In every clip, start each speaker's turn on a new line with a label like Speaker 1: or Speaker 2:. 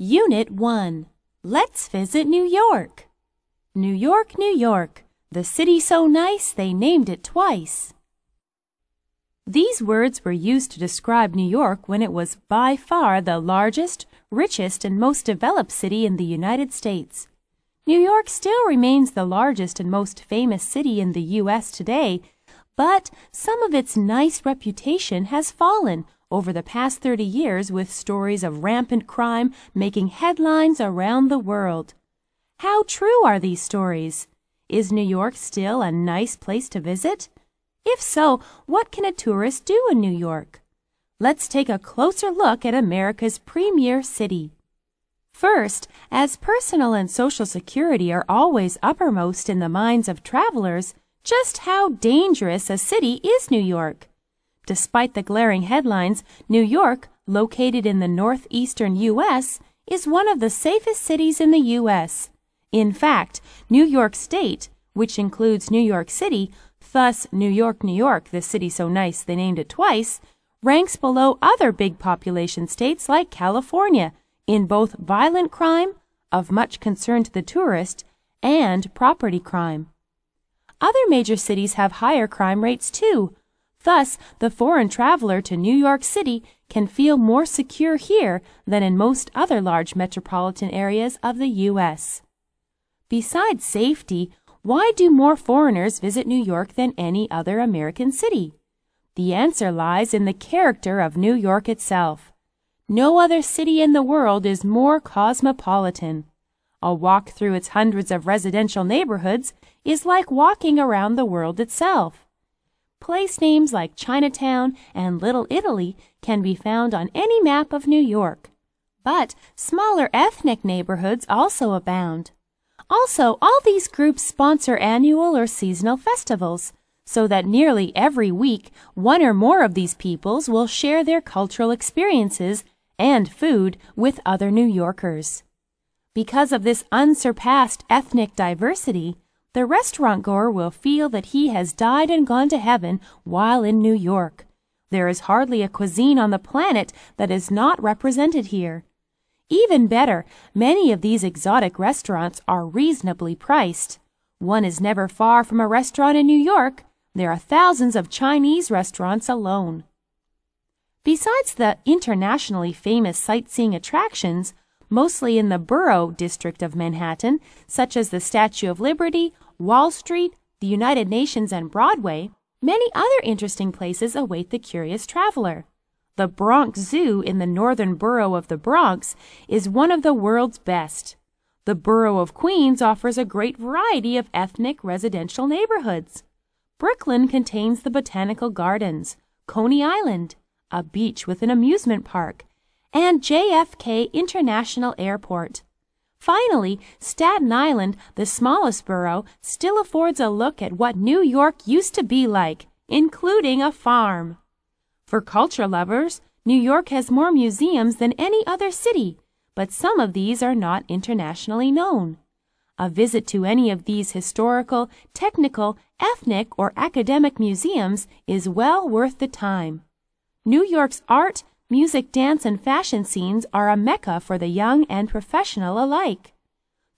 Speaker 1: Unit 1. Let's visit New York. New York, New York, the city so nice they named it twice. These words were used to describe New York when it was by far the largest, richest, and most developed city in the United States. New York still remains the largest and most famous city in the U.S. today, but some of its nice reputation has fallen over the past 30 years with stories of rampant crime making headlines around the world. How true are these stories? Is New York still a nice place to visit? If so, what can a tourist do in New York? Let's take a closer look at America's premier city. First, as personal and social security are always uppermost in the minds of travelers, just how dangerous a city is New York? Despite the glaring headlines, New York, located in the northeastern U.S., is one of the safest cities in the U.S. In fact, New York State, which includes New York City, thus New York, New York, the city so nice they named it twice, ranks below other big population states like California in both violent crime, of much concern to the tourist, and property crime. Other major cities have higher crime rates too, Thus, the foreign traveler to New York City can feel more secure here than in most other large metropolitan areas of the U.S. Besides safety, why do more foreigners visit New York than any other American city? The answer lies in the character of New York itself. No other city in the world is more cosmopolitan. A walk through its hundreds of residential neighborhoods is like walking around the world itself. Place names like Chinatown and Little Italy can be found on any map of New York. But smaller ethnic neighborhoods also abound. Also, all these groups sponsor annual or seasonal festivals, so that nearly every week one or more of these peoples will share their cultural experiences and food with other New Yorkers. Because of this unsurpassed ethnic diversity, the restaurant goer will feel that he has died and gone to heaven while in New York. There is hardly a cuisine on the planet that is not represented here. Even better, many of these exotic restaurants are reasonably priced. One is never far from a restaurant in New York. There are thousands of Chinese restaurants alone. Besides the internationally famous sightseeing attractions, mostly in the borough district of Manhattan, such as the Statue of Liberty, Wall Street, the United Nations, and Broadway, many other interesting places await the curious traveler. The Bronx Zoo in the northern borough of the Bronx is one of the world's best. The borough of Queens offers a great variety of ethnic residential neighborhoods. Brooklyn contains the Botanical Gardens, Coney Island, a beach with an amusement park, and JFK International Airport. Finally, Staten Island, the smallest borough, still affords a look at what New York used to be like, including a farm. For culture lovers, New York has more museums than any other city, but some of these are not internationally known. A visit to any of these historical, technical, ethnic, or academic museums is well worth the time. New York's art, music, dance, and fashion scenes are a mecca for the young and professional alike.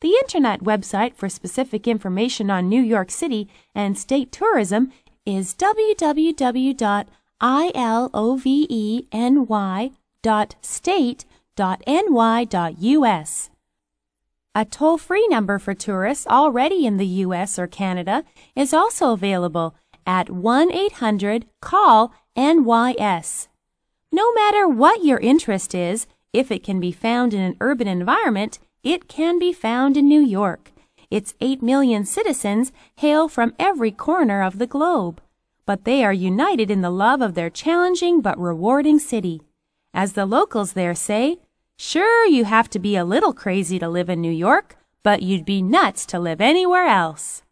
Speaker 1: The Internet website for specific information on New York City and state tourism is www.iloveny.state.ny.us. A toll free number for tourists already in the U.S. or Canada is also available at 1 800 CALL NYS. No matter what your interest is, if it can be found in an urban environment, it can be found in New York. Its 8 million citizens hail from every corner of the globe, but they are united in the love of their challenging but rewarding city. As the locals there say, sure you have to be a little crazy to live in New York, but you'd be nuts to live anywhere else.